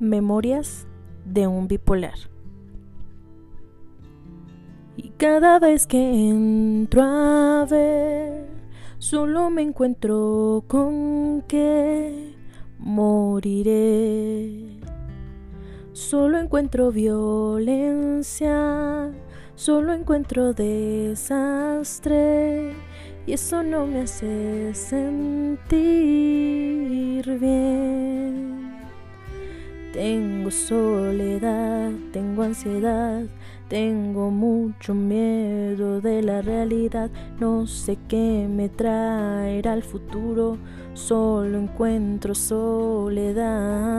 Memorias de un bipolar. Y cada vez que entro a ver, solo me encuentro con que moriré. Solo encuentro violencia, solo encuentro desastre y eso no me hace sentir bien. Tengo soledad, tengo ansiedad, tengo mucho miedo de la realidad, no sé qué me traerá el futuro, solo encuentro soledad.